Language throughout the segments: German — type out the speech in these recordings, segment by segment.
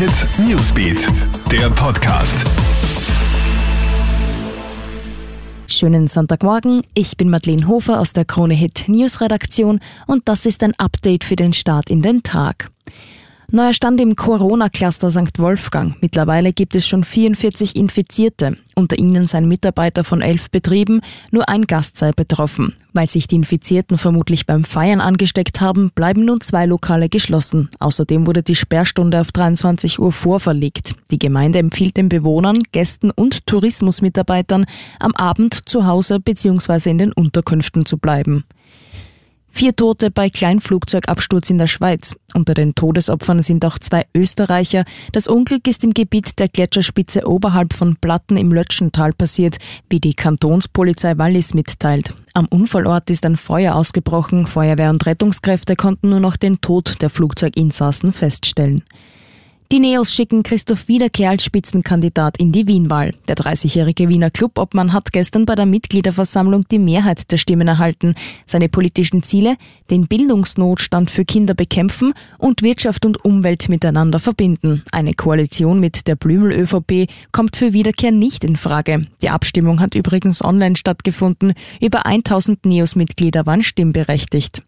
Hit Newsbeat, der Podcast. Schönen Sonntagmorgen, ich bin Madeleine Hofer aus der Krone Hit News Redaktion und das ist ein Update für den Start in den Tag. Neuer Stand im Corona-Cluster St. Wolfgang. Mittlerweile gibt es schon 44 Infizierte. Unter ihnen seien Mitarbeiter von elf Betrieben, nur ein Gast sei betroffen. Weil sich die Infizierten vermutlich beim Feiern angesteckt haben, bleiben nun zwei Lokale geschlossen. Außerdem wurde die Sperrstunde auf 23 Uhr vorverlegt. Die Gemeinde empfiehlt den Bewohnern, Gästen und Tourismusmitarbeitern, am Abend zu Hause bzw. in den Unterkünften zu bleiben. Vier Tote bei Kleinflugzeugabsturz in der Schweiz. Unter den Todesopfern sind auch zwei Österreicher. Das Unglück ist im Gebiet der Gletscherspitze oberhalb von Platten im Lötschental passiert, wie die Kantonspolizei Wallis mitteilt. Am Unfallort ist ein Feuer ausgebrochen. Feuerwehr und Rettungskräfte konnten nur noch den Tod der Flugzeuginsassen feststellen. Die Neos schicken Christoph Wiederkehr als Spitzenkandidat in die Wienwahl. Der 30-jährige Wiener Clubobmann hat gestern bei der Mitgliederversammlung die Mehrheit der Stimmen erhalten. Seine politischen Ziele, den Bildungsnotstand für Kinder bekämpfen und Wirtschaft und Umwelt miteinander verbinden. Eine Koalition mit der Blümel-ÖVP kommt für Wiederkehr nicht in Frage. Die Abstimmung hat übrigens online stattgefunden. Über 1000 Neos-Mitglieder waren stimmberechtigt.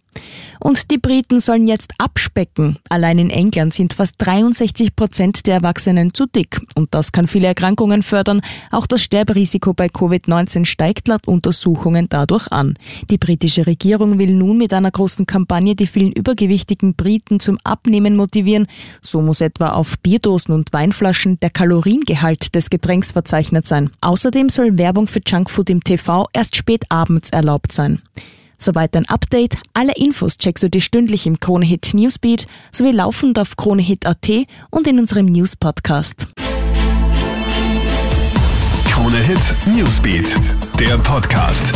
Und die Briten sollen jetzt abspecken. Allein in England sind fast 63 Prozent der Erwachsenen zu dick. Und das kann viele Erkrankungen fördern. Auch das Sterberisiko bei Covid-19 steigt laut Untersuchungen dadurch an. Die britische Regierung will nun mit einer großen Kampagne die vielen übergewichtigen Briten zum Abnehmen motivieren. So muss etwa auf Bierdosen und Weinflaschen der Kaloriengehalt des Getränks verzeichnet sein. Außerdem soll Werbung für Junkfood im TV erst spät abends erlaubt sein. Soweit ein Update. Alle Infos checkst du dir stündlich im Kronehit Newsbeat sowie laufend auf kronehit.at und in unserem News Podcast. Kronehit Newsbeat, der Podcast.